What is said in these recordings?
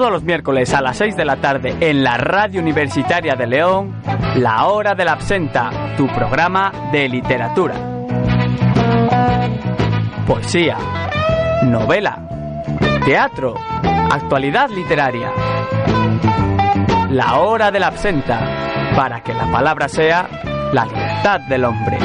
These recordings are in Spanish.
Todos los miércoles a las 6 de la tarde en la Radio Universitaria de León, La Hora de la Absenta, tu programa de literatura. Poesía, novela, teatro, actualidad literaria. La Hora de la Absenta, para que la palabra sea la libertad del hombre.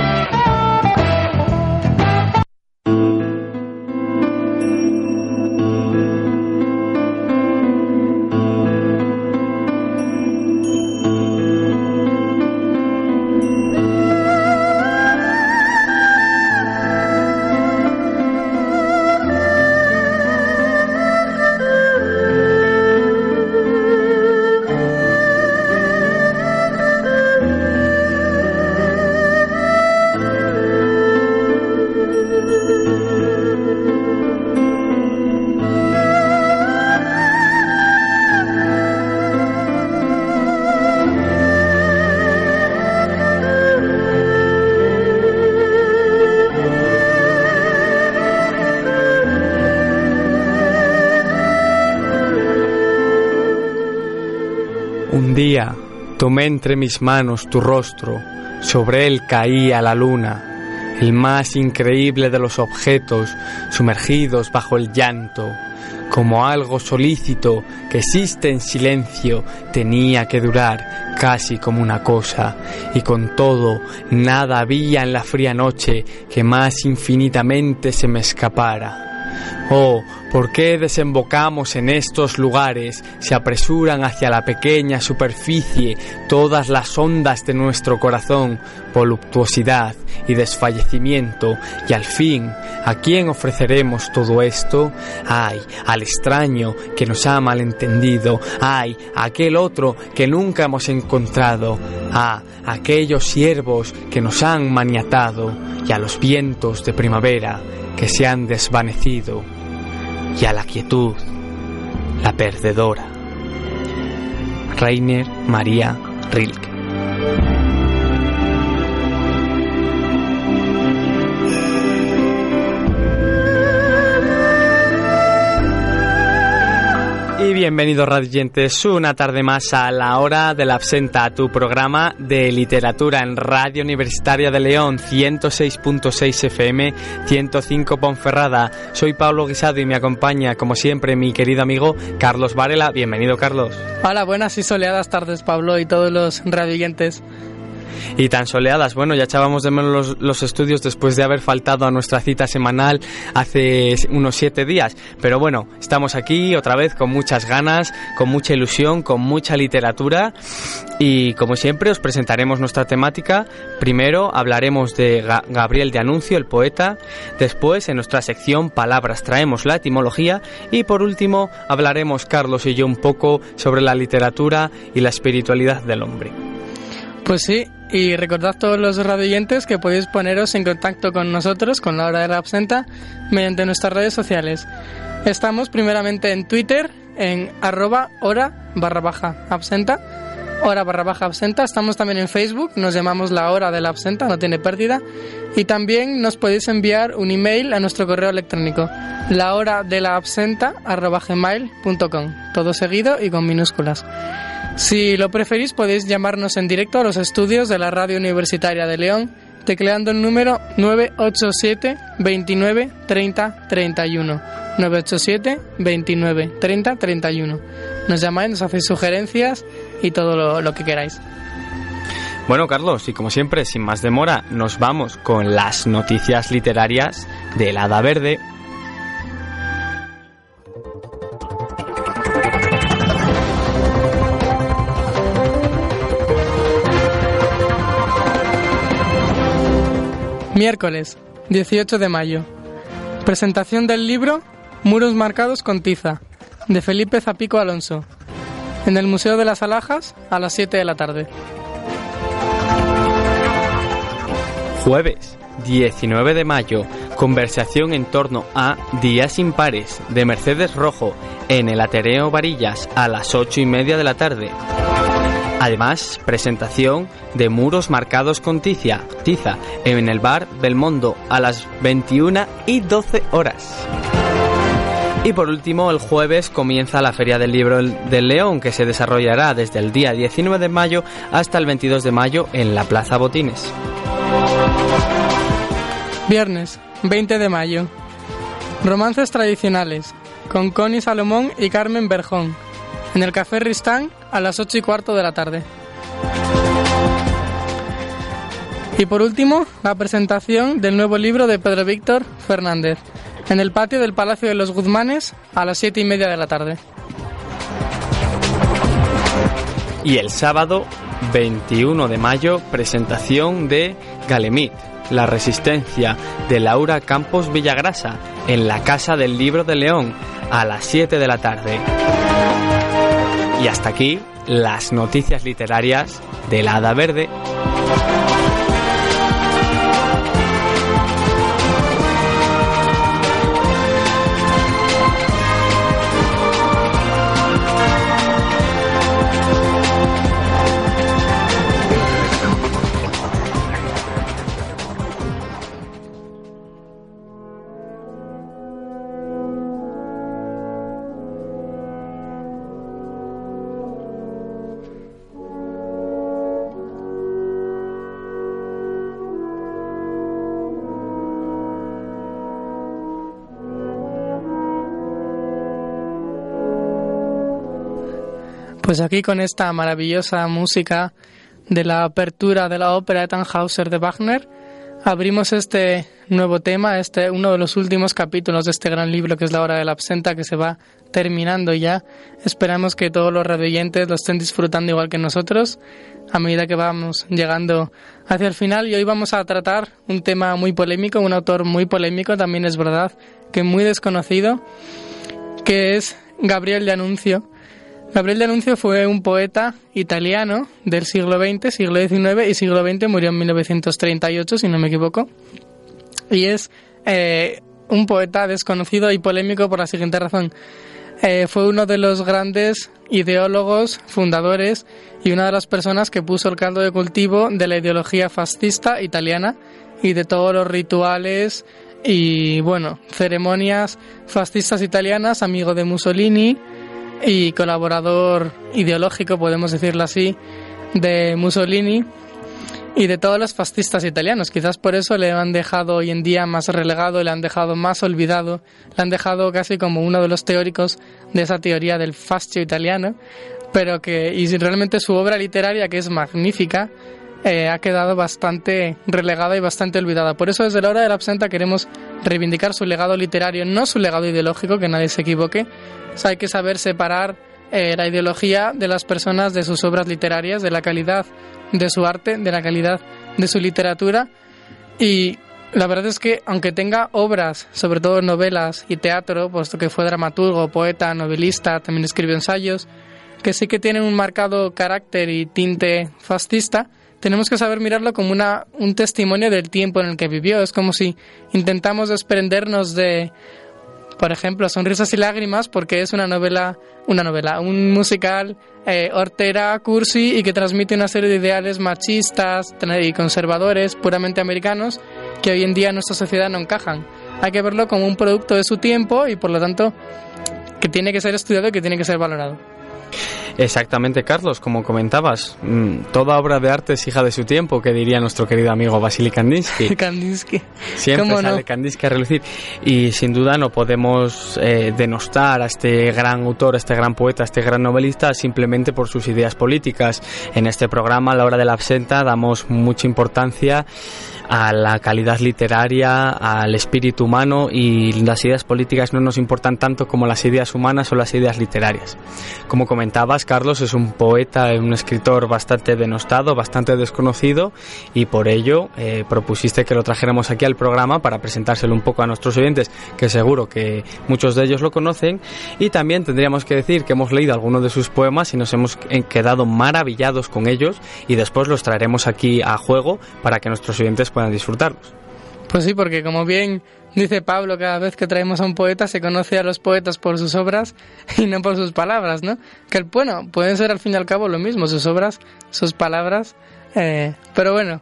Un día tomé entre mis manos tu rostro, sobre él caía la luna, el más increíble de los objetos sumergidos bajo el llanto, como algo solícito que existe en silencio, tenía que durar casi como una cosa, y con todo nada había en la fría noche que más infinitamente se me escapara. Oh, ¿por qué desembocamos en estos lugares? Se apresuran hacia la pequeña superficie todas las ondas de nuestro corazón, voluptuosidad y desfallecimiento, y al fin, ¿a quién ofreceremos todo esto? Ay, al extraño que nos ha malentendido, ay, a aquel otro que nunca hemos encontrado, a aquellos siervos que nos han maniatado, y a los vientos de primavera que se han desvanecido y a la quietud, la perdedora. Rainer María Rilke. Bienvenidos radiantes una tarde más a la hora de la absenta, tu programa de literatura en Radio Universitaria de León 106.6 FM 105 Ponferrada. Soy Pablo Guisado y me acompaña como siempre mi querido amigo Carlos Varela. Bienvenido Carlos. Hola, buenas y soleadas tardes Pablo y todos los radioyentes y tan soleadas. Bueno, ya echábamos de menos los, estudios después de haber faltado a nuestra cita semanal hace unos siete días. Pero bueno, estamos aquí otra vez con muchas ganas, con mucha ilusión, con mucha literatura y como siempre os presentaremos nuestra temática. Primero hablaremos de Ga Gabriel de Anuncio, el poeta. Después, en nuestra sección Palabras, traemos la etimología. Y por último, hablaremos Carlos y yo un poco sobre la literatura y la espiritualidad del hombre. Pues sí, y recordad todos los radioyentes que podéis poneros en contacto con nosotros, con la hora de la absenta, mediante nuestras redes sociales. Estamos primeramente en Twitter, en arroba hora barra baja absenta, hora barra baja absenta. Estamos también en Facebook, nos llamamos la hora de la absenta, no tiene pérdida. Y también nos podéis enviar un email a nuestro correo electrónico, la hora de la absenta gmail.com, todo seguido y con minúsculas. Si lo preferís podéis llamarnos en directo a los estudios de la Radio Universitaria de León tecleando el número 987 29 30 31. 987 29 30 31. Nos llamáis, nos hacéis sugerencias y todo lo, que queráis. Bueno, Carlos, y como siempre, sin más demora, nos vamos con las noticias literarias del Hada Verde. Miércoles, 18 de mayo. Presentación del libro Muros marcados con tiza, de Felipe Zapico Alonso, en el Museo de las Alhajas a las 7 de la tarde. Jueves 19 de mayo, conversación en torno a Días Impares de Mercedes Rojo en el Ateneo Varillas a las 8 y media de la tarde. Además, presentación de muros marcados con tiza, tiza en el bar Belmondo a las 21 y 12 horas. Y por último, el jueves comienza la Feria del Libro del León, que se desarrollará desde el día 19 de mayo hasta el 22 de mayo en la Plaza Botines. Viernes, 20 de mayo. Romances tradicionales, con Connie Salomón y Carmen Berjón, en el Café Ristán a las 8 y cuarto de la tarde. Y por último, la presentación del nuevo libro de Pedro Víctor Fernández, en el patio del Palacio de los Guzmanes a las 7 y media de la tarde. Y el sábado 21 de mayo, presentación de Galemit, la resistencia de Laura Campos Villagrasa en la Casa del Libro de León a las 7 de la tarde. Y hasta aquí las noticias literarias del Hada Verde. Pues aquí con esta maravillosa música de la apertura de la ópera de Tannhauser de Wagner, abrimos este nuevo tema, este uno de los últimos capítulos de este gran libro que es La hora de la absenta que se va terminando ya. Esperamos que todos los radioyentes lo estén disfrutando igual que nosotros a medida que vamos llegando hacia el final y hoy vamos a tratar un tema muy polémico, un autor muy polémico, también es verdad, que muy desconocido, que es Gabriel de Anuncio Gabriel de Anuncio fue un poeta italiano del siglo XX, siglo XIX y siglo XX, murió en 1938, si no me equivoco. Y es eh, un poeta desconocido y polémico por la siguiente razón. Eh, fue uno de los grandes ideólogos, fundadores y una de las personas que puso el caldo de cultivo de la ideología fascista italiana y de todos los rituales y, bueno, ceremonias fascistas italianas, amigo de Mussolini, y colaborador ideológico, podemos decirlo así, de Mussolini y de todos los fascistas italianos. Quizás por eso le han dejado hoy en día más relegado, le han dejado más olvidado, le han dejado casi como uno de los teóricos de esa teoría del fascio italiano, pero que, y realmente su obra literaria, que es magnífica, eh, ha quedado bastante relegada y bastante olvidada. Por eso desde la hora de la absenta queremos reivindicar su legado literario, no su legado ideológico, que nadie se equivoque. hay que saber separar eh, la ideología de las personas de sus obras literarias, de la calidad de su arte, de la calidad de su literatura. Y la verdad es que aunque tenga obras, sobre todo novelas y teatro, puesto que fue dramaturgo, poeta, novelista, también escribió ensayos, que sí que tienen un marcado carácter y tinte fascista, tenemos que saber mirarlo como una, un testimonio del tiempo en el que vivió. Es como si intentamos desprendernos de, por ejemplo, Sonrisas y Lágrimas, porque es una novela, una novela, un musical eh, hortera, cursi y que transmite una serie de ideales machistas y conservadores, puramente americanos, que hoy en día en nuestra sociedad no encajan. Hay que verlo como un producto de su tiempo y por lo tanto que tiene que ser estudiado y que tiene que ser valorado. Exactamente, Carlos, como comentabas, mm, toda obra de arte es hija de su tiempo, que diría nuestro querido amigo Vasily Kandinsky. Kandinsky. Siempre sale Kandinsky a relucir. Y sin duda no podemos eh, denostar a este gran autor, a este gran poeta, a este gran novelista simplemente por sus ideas políticas. En este programa, a la hora de la absenta, damos mucha importancia a la calidad literaria, al espíritu humano y las ideas políticas no nos importan tanto como las ideas humanas o las ideas literarias. Como comentabas, Carlos, es un poeta, un escritor bastante denostado, bastante desconocido y por ello eh, propusiste que lo trajéramos aquí al programa para presentárselo un poco a nuestros oyentes, que seguro que muchos de ellos lo conocen. Y también tendríamos que decir que hemos leído algunos de sus poemas y nos hemos quedado maravillados con ellos y después los traeremos aquí a juego para que nuestros oyentes puedan disfrutarlos. Pues sí, porque como bien dice Pablo, cada vez que traemos a un poeta se conoce a los poetas por sus obras y no por sus palabras, ¿no? Que bueno, pueden ser al fin y al cabo lo mismo, sus obras, sus palabras, eh, pero bueno,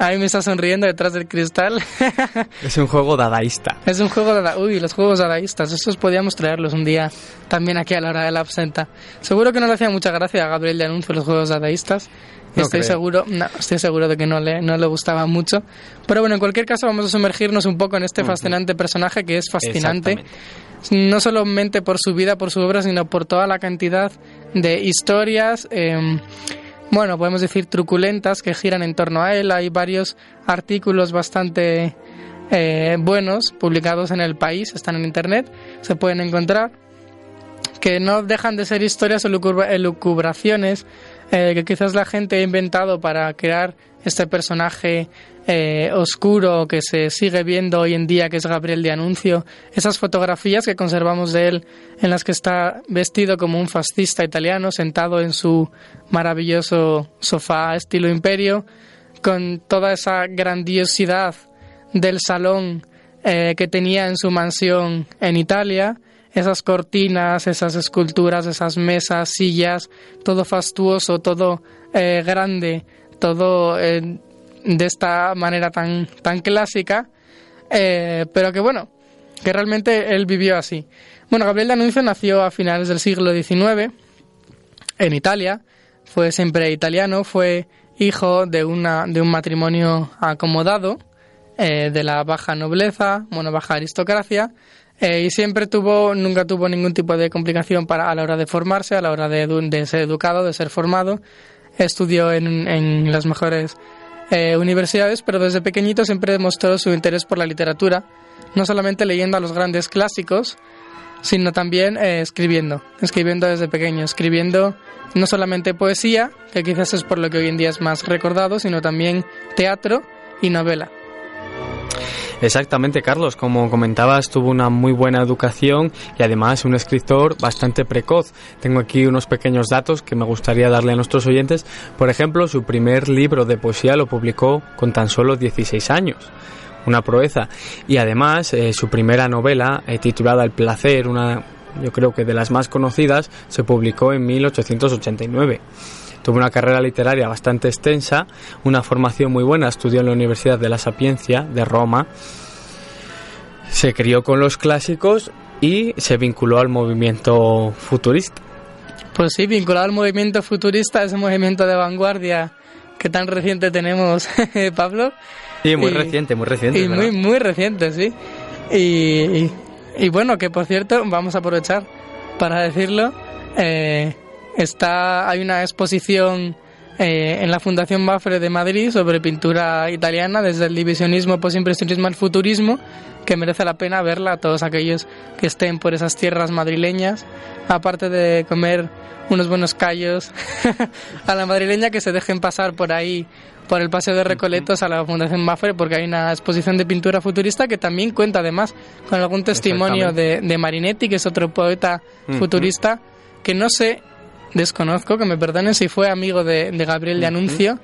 Ahí me está sonriendo detrás del cristal. es un juego dadaísta. Es un juego dadaísta. Uy, los juegos dadaístas. Estos podíamos traerlos un día también aquí a la hora de la absenta. Seguro que no le hacía mucha gracia a Gabriel de Anuncio los juegos dadaístas. estoy seguro, no, estoy seguro de que no le, no le gustaba mucho. Pero bueno, en cualquier caso vamos a sumergirnos un poco en este fascinante personaje que es fascinante. No solamente por su vida, por su obra, sino por toda la cantidad de historias. Eh, bueno, podemos decir truculentas que giran en torno a él. Hay varios artículos bastante eh, buenos publicados en el país, están en internet, se pueden encontrar, que no dejan de ser historias o elucubraciones eh, que quizás la gente ha inventado para crear este personaje eh, oscuro que se sigue viendo hoy en día, que es Gabriel de Anuncio, esas fotografías que conservamos de él en las que está vestido como un fascista italiano, sentado en su maravilloso sofá estilo imperio, con toda esa grandiosidad del salón eh, que tenía en su mansión en Italia, esas cortinas, esas esculturas, esas mesas, sillas, todo fastuoso, todo eh, grande, todo de esta manera tan, tan clásica, eh, pero que bueno, que realmente él vivió así. Bueno, Gabriel de Anuncio nació a finales del siglo XIX en Italia, fue siempre italiano, fue hijo de, una, de un matrimonio acomodado, eh, de la baja nobleza, bueno, baja aristocracia, eh, y siempre tuvo, nunca tuvo ningún tipo de complicación para, a la hora de formarse, a la hora de, ser educado, de ser formado. Estudió en, en las mejores eh, universidades, pero desde pequeñito siempre demostró su interés por la literatura, no solamente leyendo a los grandes clásicos, sino también eh, escribiendo, escribiendo desde pequeño, escribiendo no solamente poesía, que quizás es por lo que hoy en día es más recordado, sino también teatro y novela. Exactamente, Carlos. Como comentabas, tuvo una muy buena educación y además un escritor bastante precoz. Tengo aquí unos pequeños datos que me gustaría darle a nuestros oyentes. Por ejemplo, su primer libro de poesía lo publicó con tan solo 16 años una proeza. Y además, eh, su primera novela, eh, titulada El placer, una yo creo que de las más conocidas, se publicó en 1889. Tuvo una carrera literaria bastante extensa, una formación muy buena, estudió en la Universidad de la Sapiencia de Roma, se crió con los clásicos y se vinculó al movimiento futurista. Pues sí, vinculado al movimiento futurista, ese movimiento de vanguardia que tan reciente tenemos, Pablo. Sí, muy reciente, muy reciente. Y muy, muy reciente, sí. Y, y, bueno, que por cierto, vamos a aprovechar para decirlo. Eh, Está, hay una exposición eh, en la Fundación Mafre de Madrid sobre pintura italiana, desde el divisionismo, postimpresionismo al futurismo, que merece la pena verla a todos aquellos que estén por esas tierras madrileñas, aparte de comer unos buenos callos a la madrileña que se dejen pasar por ahí por el paseo de Recoletos a la Fundación Mafre porque hay una exposición de pintura futurista que también cuenta además con algún testimonio de, de Marinetti que es otro poeta futurista que no sé Desconozco, que me perdonen si fue amigo de, Gabriel de Anuncio,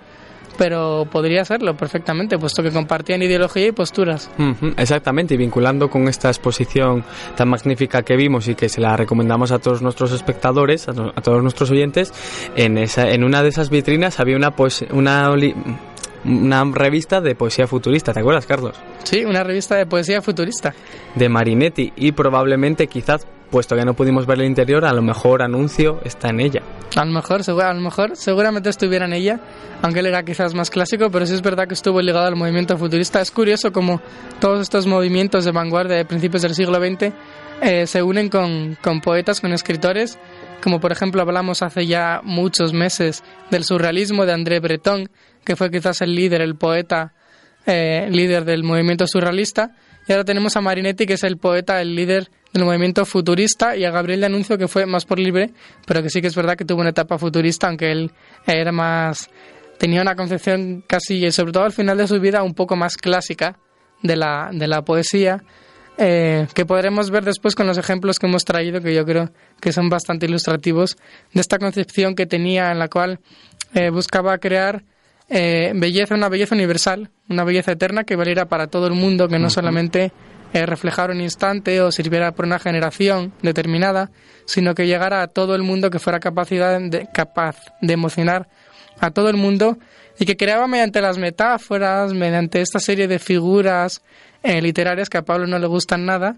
pero podría serlo perfectamente, puesto que compartían ideología y posturas. Exactamente, y vinculando con esta exposición tan magnífica que vimos y que se la recomendamos a todos nuestros espectadores, a, todos nuestros oyentes, en, esa, en una de esas vitrinas había una, una, una revista de poesía futurista, ¿te acuerdas, Carlos? Sí, una revista de poesía futurista. De Marinetti, y probablemente quizás puesto que no pudimos ver el interior, a lo mejor anuncio está en ella. A lo mejor, a lo mejor, seguramente estuviera en ella, aunque él era quizás más clásico, pero sí es verdad que estuvo ligado al movimiento futurista. Es curioso como todos estos movimientos de vanguardia de principios del siglo XX eh, se unen con, con poetas, con escritores, como por ejemplo hablamos hace ya muchos meses del surrealismo de André Breton, que fue quizás el líder, el poeta eh, líder del movimiento surrealista, y ahora tenemos a Marinetti, que es el poeta, el líder del movimiento futurista y a Gabriel le anuncio que fue más por libre, pero que sí que es verdad que tuvo una etapa futurista, aunque él era más tenía una concepción casi, sobre todo al final de su vida, un poco más clásica de la, de la poesía, eh, que podremos ver después con los ejemplos que hemos traído, que yo creo que son bastante ilustrativos, de esta concepción que tenía en la cual eh, buscaba crear eh, belleza, una belleza universal, una belleza eterna que valiera para todo el mundo, que no solamente reflejara un instante o sirviera por una generación determinada, sino que llegara a todo el mundo que fuera capacidad de, capaz de emocionar a todo el mundo y que creaba mediante las metáforas, mediante esta serie de figuras eh, literarias que a Pablo no le gustan nada,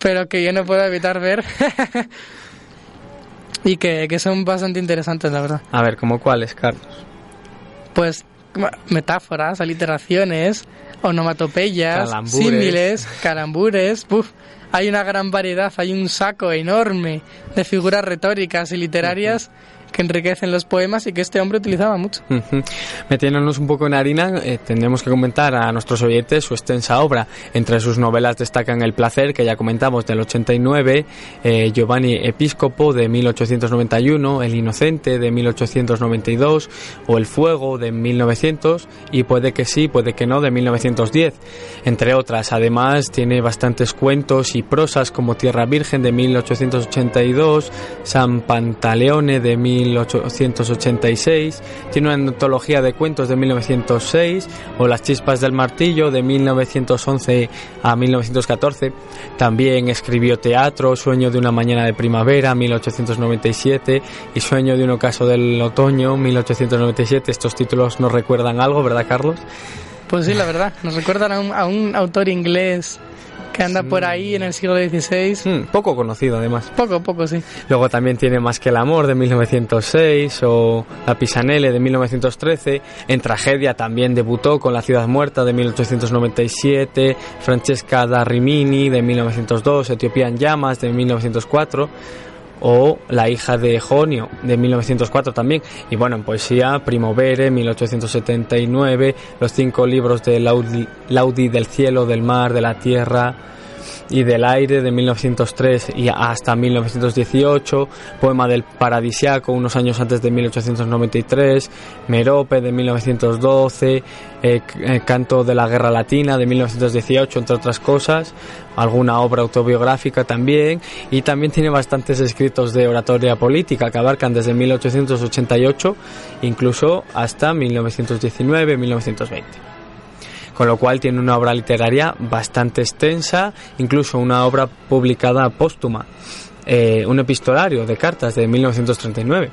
pero que yo no puedo evitar ver y que, que, son bastante interesantes, la verdad. A ver, ¿cómo cuáles, Carlos? Pues metáforas, aliteraciones, onomatopeyas, símiles, calambures, hay una gran variedad, hay un saco enorme de figuras retóricas y literarias que enriquecen los poemas y que este hombre utilizaba mucho. Metiéndonos un poco en harina, eh, tendremos que comentar a nuestros oyentes su extensa obra. Entre sus novelas destacan El placer, que ya comentamos, del 89, eh, Giovanni Episcopo, de 1891, El inocente, de 1892, o El fuego, de 1900, y Puede que sí, puede que no, de 1910, entre otras. Además, tiene bastantes cuentos y prosas como Tierra Virgen, de 1882, San Pantaleone, de 1882, 1886, tiene una antología de cuentos de 1906 o Las chispas del martillo de 1911 a 1914. También escribió teatro, Sueño de una mañana de primavera 1897 y Sueño de un ocaso del otoño 1897. Estos títulos nos recuerdan algo, ¿verdad, Carlos? Pues sí, la verdad, nos recuerdan a un, a un autor inglés que anda por ahí en el siglo XVI. Hmm, poco conocido, además. Poco, poco, sí. Luego también tiene Más que el amor de 1906 o La Pisanelle de 1913. En tragedia también debutó con La ciudad muerta de 1897, Francesca da Rimini de 1902, Etiopía en llamas de 1904 o La hija de Jonio de 1904 también. Y bueno, en poesía, Primovere 1879, los cinco libros de Laudi, Laudi del cielo, del mar, de la tierra, y del aire de 1903 y hasta 1918, poema del paradisiaco unos años antes de 1893, Merope de 1912, eh, Canto de la Guerra Latina de 1918, entre otras cosas, alguna obra autobiográfica también y también tiene bastantes escritos de oratoria política que abarcan desde 1888 incluso hasta 1919-1920 con lo cual tiene una obra literaria bastante extensa, incluso una obra publicada póstuma, eh, un epistolario de cartas de 1939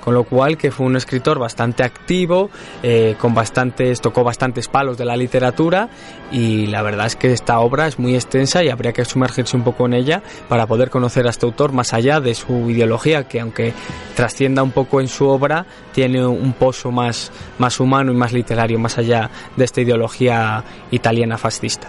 con lo cual que fue un escritor bastante activo, eh, con bastantes, tocó bastantes palos de la literatura y la verdad es que esta obra es muy extensa y habría que sumergirse un poco en ella para poder conocer a este autor más allá de su ideología, que aunque trascienda un poco en su obra, tiene un pozo más, más humano y más literario, más allá de esta ideología italiana fascista.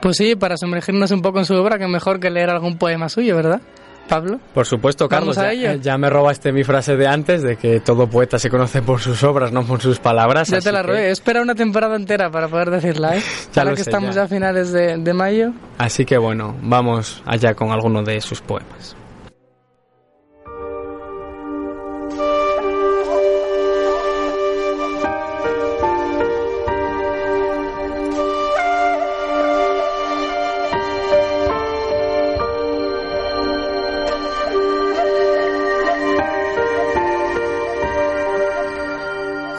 Pues sí, para sumergirnos un poco en su obra, que mejor que leer algún poema suyo, ¿verdad? Pablo. Por supuesto, Carlos. Ya, me robaste mi frase de antes de que todo poeta se conoce por sus obras, no por sus palabras. Ya te la robé. Espera una temporada entera para poder decirla, ¿eh? ya que estamos ya. a finales de, de mayo. Así que bueno, vamos allá con alguno de sus poemas.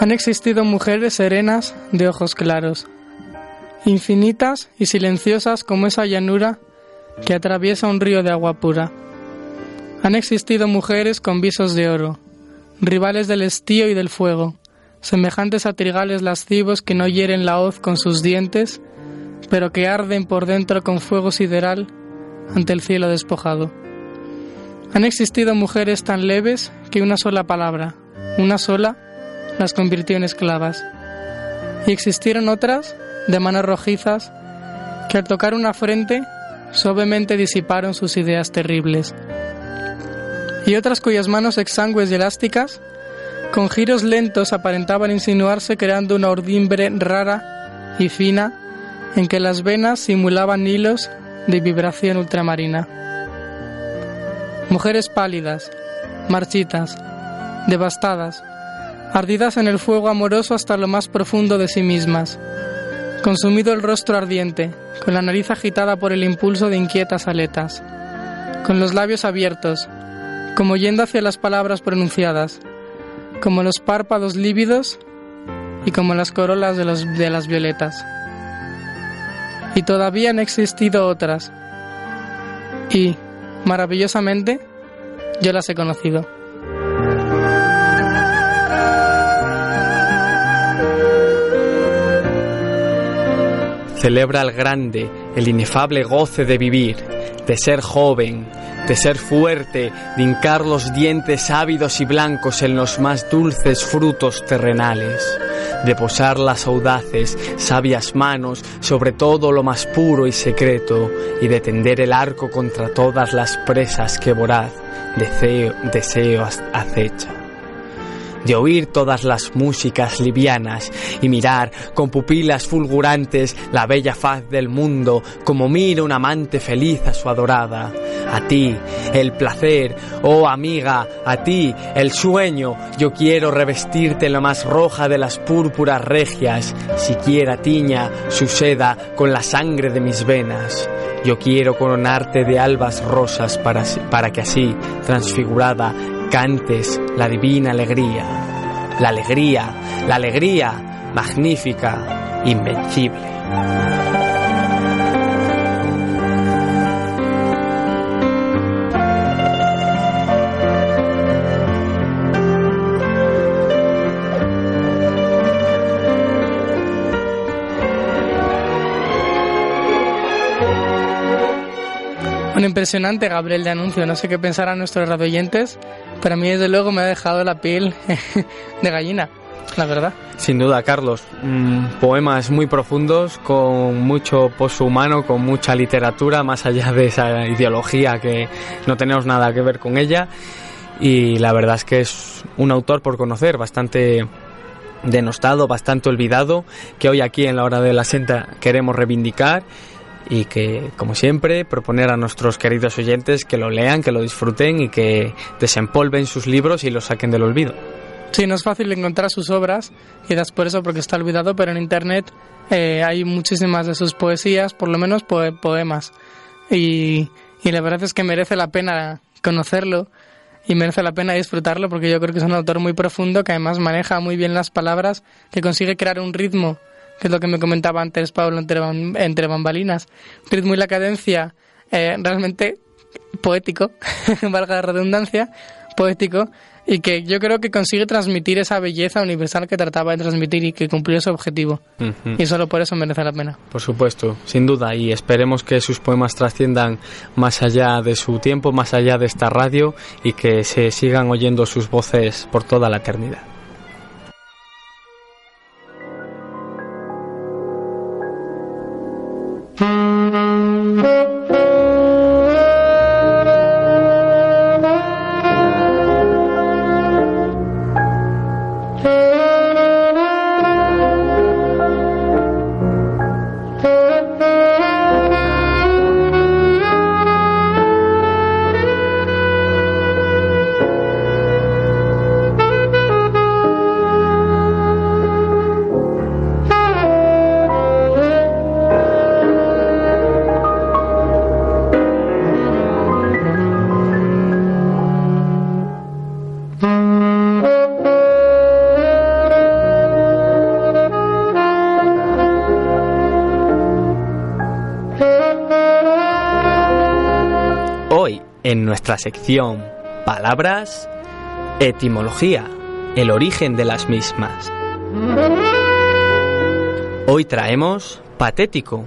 Han existido mujeres serenas de ojos claros, infinitas y silenciosas como esa llanura que atraviesa un río de agua pura. Han existido mujeres con visos de oro, rivales del estío y del fuego, semejantes a trigales lascivos que no hieren la hoz con sus dientes, pero que arden por dentro con fuego sideral ante el cielo despojado. Han existido mujeres tan leves que una sola palabra, una sola, las convirtió en esclavas. Y existieron otras, de manos rojizas, que al tocar una frente suavemente disiparon sus ideas terribles. Y otras cuyas manos exangües y elásticas, con giros lentos aparentaban insinuarse creando una ordimbre rara y fina en que las venas simulaban hilos de vibración ultramarina. Mujeres pálidas, marchitas, devastadas, ardidas en el fuego amoroso hasta lo más profundo de sí mismas, consumido el rostro ardiente, con la nariz agitada por el impulso de inquietas aletas, con los labios abiertos, como yendo hacia las palabras pronunciadas, como los párpados lívidos y como las corolas de, de las violetas. Y todavía han existido otras. Y, maravillosamente, yo las he conocido. Celebra el grande, el inefable goce de vivir, de ser joven, de ser fuerte, de hincar los dientes ávidos y blancos en los más dulces frutos terrenales, de posar las audaces, sabias manos sobre todo lo más puro y secreto, y de tender el arco contra todas las presas que voraz deseo, deseo acecha de oír todas las músicas livianas y mirar con pupilas fulgurantes la bella faz del mundo como mira un amante feliz a su adorada. A ti el placer, oh amiga, a ti el sueño, yo quiero revestirte en la más roja de las púrpuras regias, siquiera tiña su seda con la sangre de mis venas. Yo quiero coronarte de albas rosas para, para que así, transfigurada, cantes la divina alegría, la alegría, la alegría magnífica, invencible. Un impresionante Gabriel de anuncio, no sé qué pensarán nuestros radioyentes, pero a mí desde luego me ha dejado la piel de gallina, la verdad. Sin duda, Carlos. Mm, poemas muy profundos, con mucho pozo humano, con mucha literatura, más allá de esa ideología que no tenemos nada que ver con ella. Y la verdad es que es un autor por conocer, bastante denostado, bastante olvidado, que hoy aquí en la hora de la senta queremos reivindicar y que, como siempre, proponer a nuestros queridos oyentes que lo lean, que lo disfruten y que desempolven sus libros y los saquen del olvido. Sí, no es fácil encontrar sus obras, quizás por eso, porque está olvidado, pero en Internet eh, hay muchísimas de sus poesías, por lo menos poemas. Y, y la verdad es que merece la pena conocerlo y merece la pena disfrutarlo porque yo creo que es un autor muy profundo que además maneja muy bien las palabras, que consigue crear un ritmo que es lo que me comentaba antes Pablo entre, entre bambalinas. ritmo y la cadencia eh, realmente poético, valga la redundancia, poético, y que yo creo que consigue transmitir esa belleza universal que trataba de transmitir y que cumplió su objetivo. Y solo por eso merece la pena. Por supuesto, sin duda, y esperemos que sus poemas trasciendan más allá de su tiempo, más allá de esta radio y que se sigan oyendo sus voces por toda la eternidad. En nuestra sección Palabras, Etimología, el origen de las mismas. Hoy traemos patético.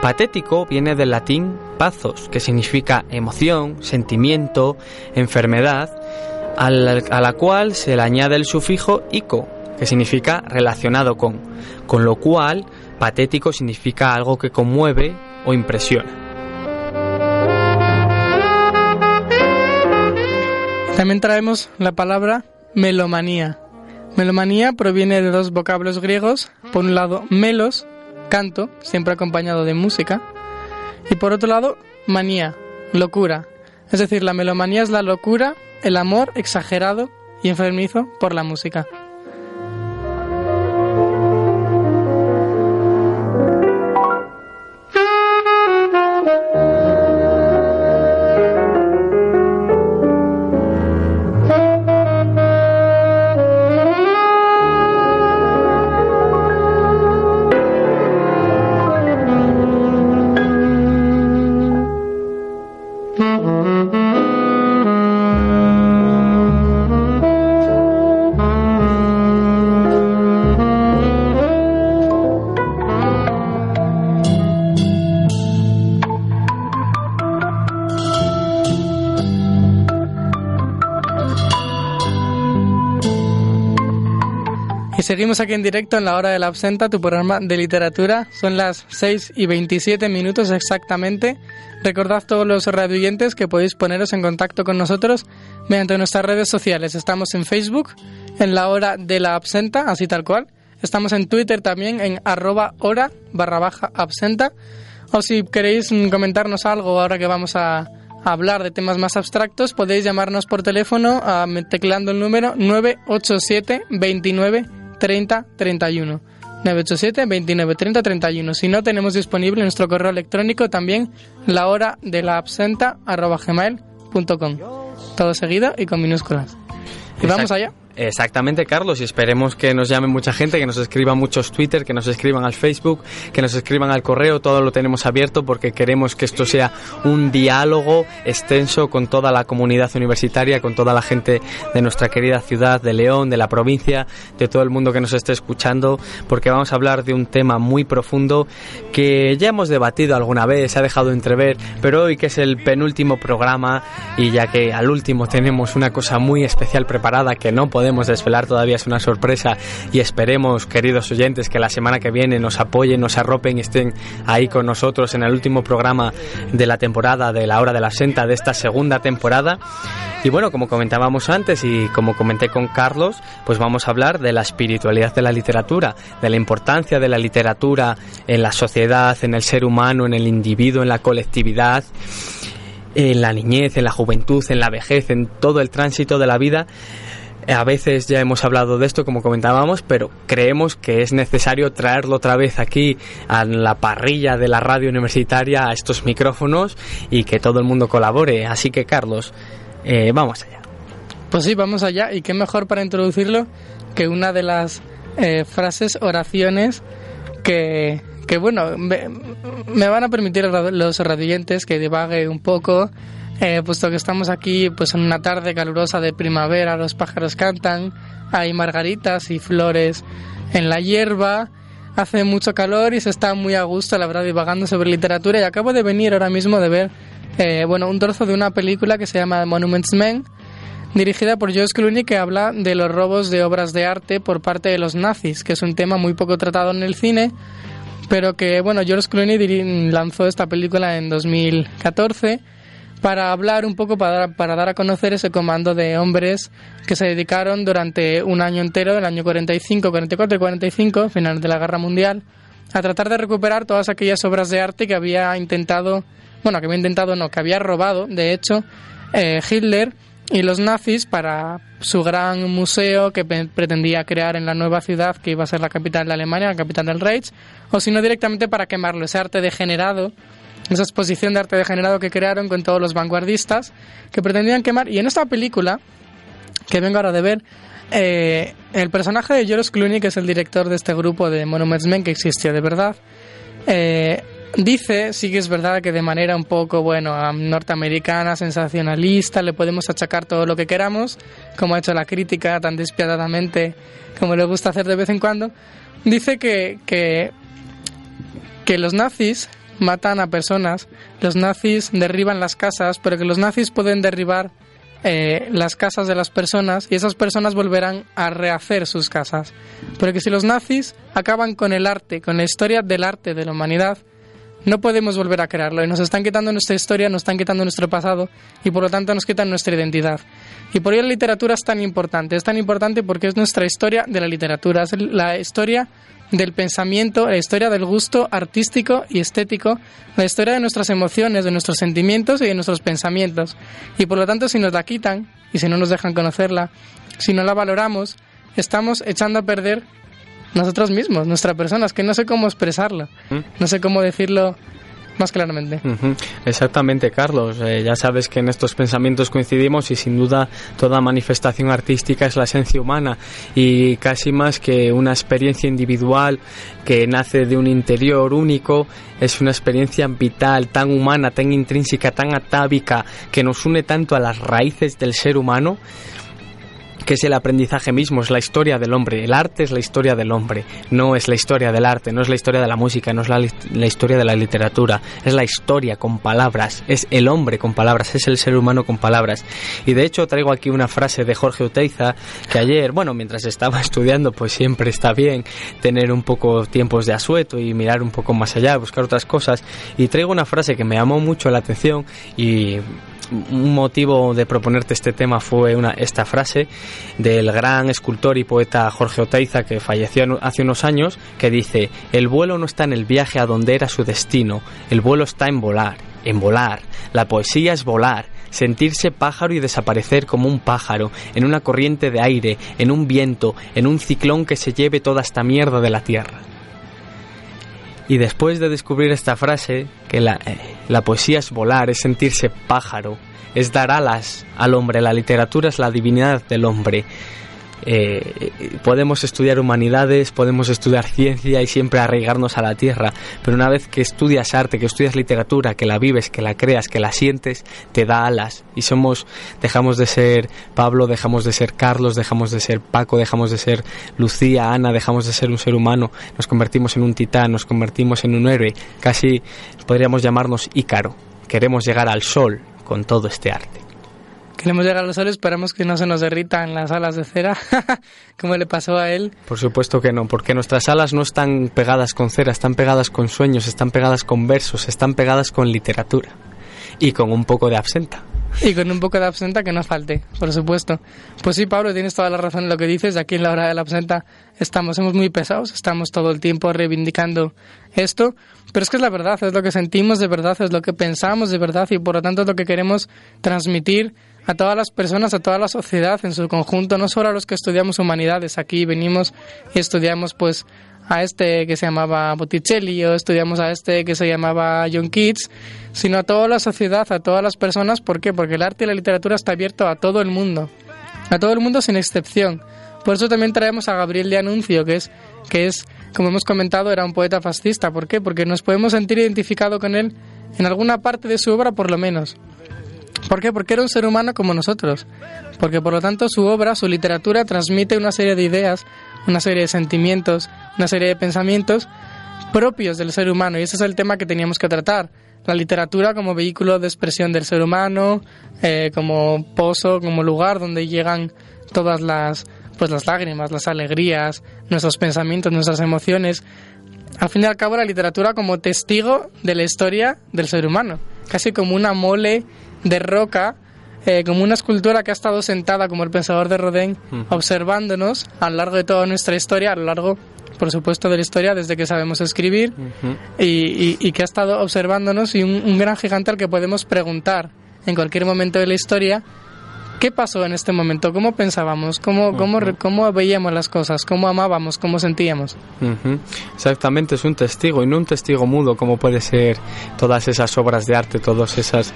Patético viene del latín pathos, que significa emoción, sentimiento, enfermedad, a la, cual se le añade el sufijo ico, que significa relacionado con, con lo cual patético significa algo que conmueve o impresiona. También traemos la palabra melomanía. Melomanía proviene de dos vocablos griegos. Por un lado, melos, canto, siempre acompañado de música. Y por otro lado, manía, locura. Es decir, la melomanía es la locura, el amor exagerado y enfermizo por la música. Seguimos aquí en directo en la hora de la absenta, tu programa de literatura. Son las 6 y 27 minutos exactamente. Recordad todos los radioyentes que podéis poneros en contacto con nosotros mediante nuestras redes sociales. Estamos en Facebook, en la hora de la absenta, así tal cual. Estamos en Twitter también en arroba hora barra baja absenta. O si queréis comentarnos algo ahora que vamos a hablar de temas más abstractos, podéis llamarnos por teléfono tecleando el número 987 29 30 31. 987 29 30 31. Si no, tenemos disponible nuestro correo electrónico también la hora de la absenta arroba gmail.com. Todo seguido y con minúsculas. Y vamos allá. Exactamente, Carlos, y esperemos que nos llame mucha gente, que nos escriba muchos Twitter, que nos escriban al Facebook, que nos escriban al correo, todo lo tenemos abierto porque queremos que esto sea un diálogo extenso con toda la comunidad universitaria, con toda la gente de nuestra querida ciudad, de León, de la provincia, de todo el mundo que nos esté escuchando, porque vamos a hablar de un tema muy profundo que ya hemos debatido alguna vez, se ha dejado entrever, pero hoy que es el penúltimo programa y ya que al último tenemos una cosa muy especial preparada que no podemos podemos desvelar todavía, es una sorpresa y esperemos, queridos oyentes, que la semana que viene nos apoyen, nos arropen y estén ahí con nosotros en el último programa de la temporada de la hora de la senta de esta segunda temporada. Y bueno, como comentábamos antes y como comenté con Carlos, pues vamos a hablar de la espiritualidad de la literatura, de la importancia de la literatura en la sociedad, en el ser humano, en el individuo, en la colectividad en la niñez, en la juventud, en la vejez, en todo el tránsito de la vida, a veces ya hemos hablado de esto, como comentábamos, pero creemos que es necesario traerlo otra vez aquí a la parrilla de la radio universitaria, a estos micrófonos y que todo el mundo colabore. Así que, Carlos, eh, vamos allá. Pues sí, vamos allá. Y qué mejor para introducirlo que una de las eh, frases, oraciones que, que bueno, me, van a permitir los radiantes que divague un poco eh, puesto que estamos aquí pues en una tarde calurosa de primavera, los pájaros cantan, hay margaritas y flores en la hierba, hace mucho calor y se está muy a gusto, la verdad, divagando sobre literatura. Y acabo de venir ahora mismo de ver eh, bueno, un trozo de una película que se llama Monuments Men, dirigida por George Clooney que habla de los robos de obras de arte por parte de los nazis, que es un tema muy poco tratado en el cine, pero que bueno, George Clooney lanzó esta película en 2014 para hablar un poco, para dar, para dar a conocer ese comando de hombres que se dedicaron durante un año entero, del año 45, 44 y 45, final de la Guerra Mundial, a tratar de recuperar todas aquellas obras de arte que había intentado, bueno, que había intentado, no, que había robado, de hecho, eh, Hitler y los nazis para su gran museo que pretendía crear en la nueva ciudad que iba a ser la capital de Alemania, la capital del Reich, o si no directamente para quemarlo, ese arte degenerado esa exposición de arte degenerado que crearon con todos los vanguardistas que pretendían quemar. Y en esta película, que vengo ahora de ver, eh, el personaje de George Clooney, que es el director de este grupo de Monuments Men que existió de verdad, eh, dice, sí que es verdad que de manera un poco, bueno, norteamericana, sensacionalista, le podemos achacar todo lo que queramos, como ha hecho la crítica tan despiadadamente como le gusta hacer de vez en cuando, dice que, que, que los nazis matan a personas, los nazis derriban las casas, pero que los nazis pueden derribar eh, las casas de las personas y esas personas volverán a rehacer sus casas. Pero que si los nazis acaban con el arte, con la historia del arte de la humanidad, no podemos volver a crearlo y nos están quitando nuestra historia, nos están quitando nuestro pasado y por lo tanto nos quitan nuestra identidad. Y por ello la literatura es tan importante, es tan importante porque es nuestra historia de la literatura, es la historia del pensamiento, la historia del gusto artístico y estético, la historia de nuestras emociones, de nuestros sentimientos y de nuestros pensamientos. Y por lo tanto, si nos la quitan y si no nos dejan conocerla, si no la valoramos, estamos echando a perder nosotros mismos, nuestra persona. Es que no sé cómo expresarlo, ¿Mm? no sé cómo decirlo más claramente. Exactamente, Carlos. Eh, ya sabes que en estos pensamientos coincidimos y sin duda toda manifestación artística es la esencia humana y casi más que una experiencia individual que nace de un interior único, es una experiencia vital, tan humana, tan intrínseca, tan atávica, que nos une tanto a las raíces del ser humano que es el aprendizaje mismo, es la historia del hombre. El arte es la historia del hombre, no es la historia del arte, no es la historia de la música, no es la, la historia de la literatura, es la historia con palabras, es el hombre con palabras, es el ser humano con palabras. Y de hecho traigo aquí una frase de Jorge Uteiza que ayer, bueno, mientras estaba estudiando, pues siempre está bien tener un poco tiempos de asueto y mirar un poco más allá, buscar otras cosas. Y traigo una frase que me llamó mucho la atención y un motivo de proponerte este tema fue una, esta frase del gran escultor y poeta Jorge Oteiza que falleció hace unos años que dice el vuelo no está en el viaje a donde era su destino el vuelo está en volar en volar. La poesía es volar sentirse pájaro y desaparecer como un pájaro en una corriente de aire en un viento en un ciclón que se lleve toda esta mierda de la tierra y después de descubrir esta frase, que la, eh, la poesía es volar, es sentirse pájaro, es dar alas al hombre, la literatura es la divinidad del hombre. Eh, podemos estudiar humanidades, podemos estudiar ciencia y siempre arraigarnos a la tierra, pero una vez que estudias arte, que estudias literatura, que la vives, que la creas, que la sientes, te da alas y somos, dejamos de ser Pablo, dejamos de ser Carlos, dejamos de ser Paco, dejamos de ser Lucía, Ana, dejamos de ser un ser humano, nos convertimos en un titán, nos convertimos en un héroe, casi podríamos llamarnos Ícaro. Queremos llegar al sol con todo este arte. Queremos llegar al sol, esperamos que no se nos derritan las alas de cera, como le pasó a él. Por supuesto que no, porque nuestras alas no están pegadas con cera, están pegadas con sueños, están pegadas con versos, están pegadas con literatura y con un poco de absenta. Y con un poco de absenta que nos falte, por supuesto. Pues sí, Pablo, tienes toda la razón en lo que dices. Aquí en la hora de la absenta estamos, somos muy pesados, estamos todo el tiempo reivindicando esto. Pero es que es la verdad, es lo que sentimos de verdad, es lo que pensamos de verdad y por lo tanto es lo que queremos transmitir a todas las personas, a toda la sociedad en su conjunto, no solo a los que estudiamos humanidades. Aquí venimos y estudiamos pues a este que se llamaba Botticelli o estudiamos a este que se llamaba John Keats, sino a toda la sociedad, a todas las personas. ¿Por qué? Porque el arte y la literatura está abierto a todo el mundo, a todo el mundo sin excepción. Por eso también traemos a Gabriel de Anuncio, que es, que es, como hemos comentado, era un poeta fascista. ¿Por qué? Porque nos podemos sentir identificados con él en alguna parte de su obra, por lo menos. ¿Por qué? Porque era un ser humano como nosotros. Porque por lo tanto su obra, su literatura transmite una serie de ideas, una serie de sentimientos, una serie de pensamientos propios del ser humano. Y ese es el tema que teníamos que tratar. La literatura como vehículo de expresión del ser humano, eh, como pozo, como lugar donde llegan todas las, pues las lágrimas, las alegrías, nuestros pensamientos, nuestras emociones. Al fin y al cabo, la literatura como testigo de la historia del ser humano, casi como una mole de roca, eh, como una escultura que ha estado sentada, como el pensador de Rodin, observándonos a lo largo de toda nuestra historia, a lo largo, por supuesto, de la historia, desde que sabemos escribir, y, y- y que ha estado observándonos, y un, un gran gigante al que podemos preguntar en cualquier momento de la historia. ¿Qué pasó en este momento? ¿Cómo pensábamos? ¿Cómo, cómo, cómo veíamos las cosas? ¿Cómo amábamos? ¿Cómo sentíamos? Ujú. Exactamente, es un testigo y no un testigo mudo como puede ser todas esas obras de arte, todas esas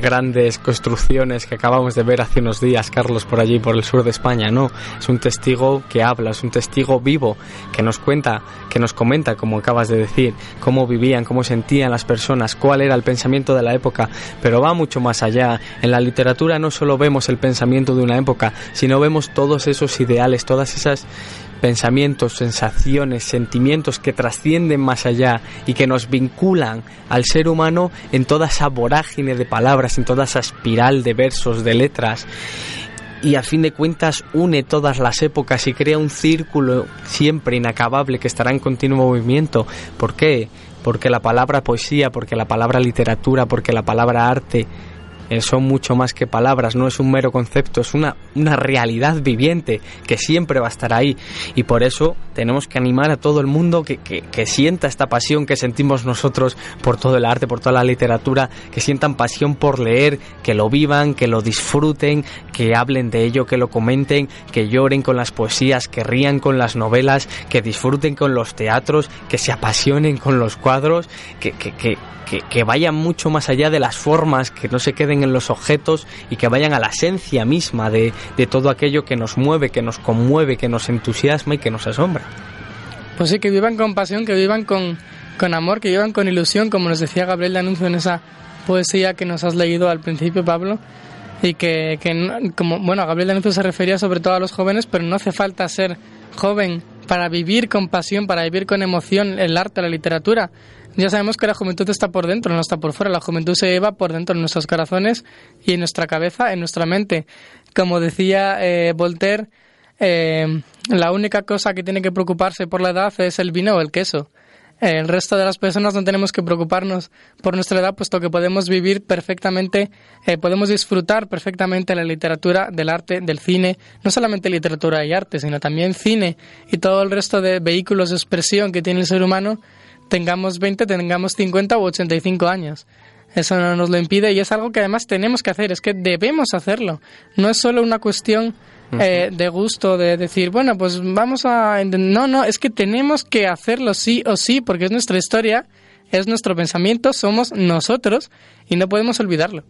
grandes construcciones que acabamos de ver hace unos días, Carlos, por allí, por el sur de España. No, es un testigo que habla, es un testigo vivo que nos cuenta, que nos comenta, como acabas de decir, cómo vivían, cómo sentían las personas, cuál era el pensamiento de la época, pero va mucho más allá. En la literatura no solo vemos el pensamiento de una época, sino vemos todos esos ideales, todas esas pensamientos, sensaciones, sentimientos que trascienden más allá y que nos vinculan al ser humano en toda esa vorágine de palabras, en toda esa espiral de versos, de letras. Y a fin de cuentas une todas las épocas y crea un círculo siempre inacabable que estará en continuo movimiento. ¿Por qué? Porque la palabra poesía, porque la palabra literatura, porque la palabra arte eh, son mucho más que palabras, no es un mero concepto, es una, una realidad viviente que siempre va a estar ahí. Y por eso tenemos que animar a todo el mundo que, que, que sienta esta pasión que sentimos nosotros por todo el arte, por toda la literatura, que sientan pasión por leer, que lo vivan, que lo disfruten, que hablen de ello, que lo comenten, que lloren con las poesías, que rían con las novelas, que disfruten con los teatros, que se apasionen con los cuadros, que, que, que, que, vayan mucho más allá de las formas, que no se queden en los objetos y que vayan a la esencia misma de, de todo aquello que nos mueve, que nos conmueve, que nos entusiasma y que nos asombra. Pues sí, que vivan con pasión, que vivan con, con amor, que vivan con ilusión, como nos decía Gabriel de Anuncio en esa poesía que nos has leído al principio, Pablo. Y que, que como, bueno, Gabriel de Anuncio se refería sobre todo a los jóvenes, pero no hace falta ser joven para vivir con pasión, para vivir con emoción el arte, la literatura. Ya sabemos que la juventud está por dentro, no está por fuera. La juventud se lleva por dentro en nuestros corazones y en nuestra cabeza, en nuestra mente. Como decía eh, Voltaire, eh, la única cosa que tiene que preocuparse por la edad es el vino o el queso. El resto de las personas no tenemos que preocuparnos por nuestra edad, puesto que podemos vivir perfectamente, eh, podemos disfrutar perfectamente la literatura, del arte, del cine, no solamente literatura y arte, sino también cine y todo el resto de vehículos de expresión que tiene el ser humano tengamos 20, tengamos 50 u 85 años. Eso no nos lo impide y es algo que además tenemos que hacer, es que debemos hacerlo. No es solo una cuestión eh, de gusto, de decir, bueno, pues vamos a... No, no, es que tenemos que hacerlo sí o sí, porque es nuestra historia, es nuestro pensamiento, somos nosotros y no podemos olvidarlo.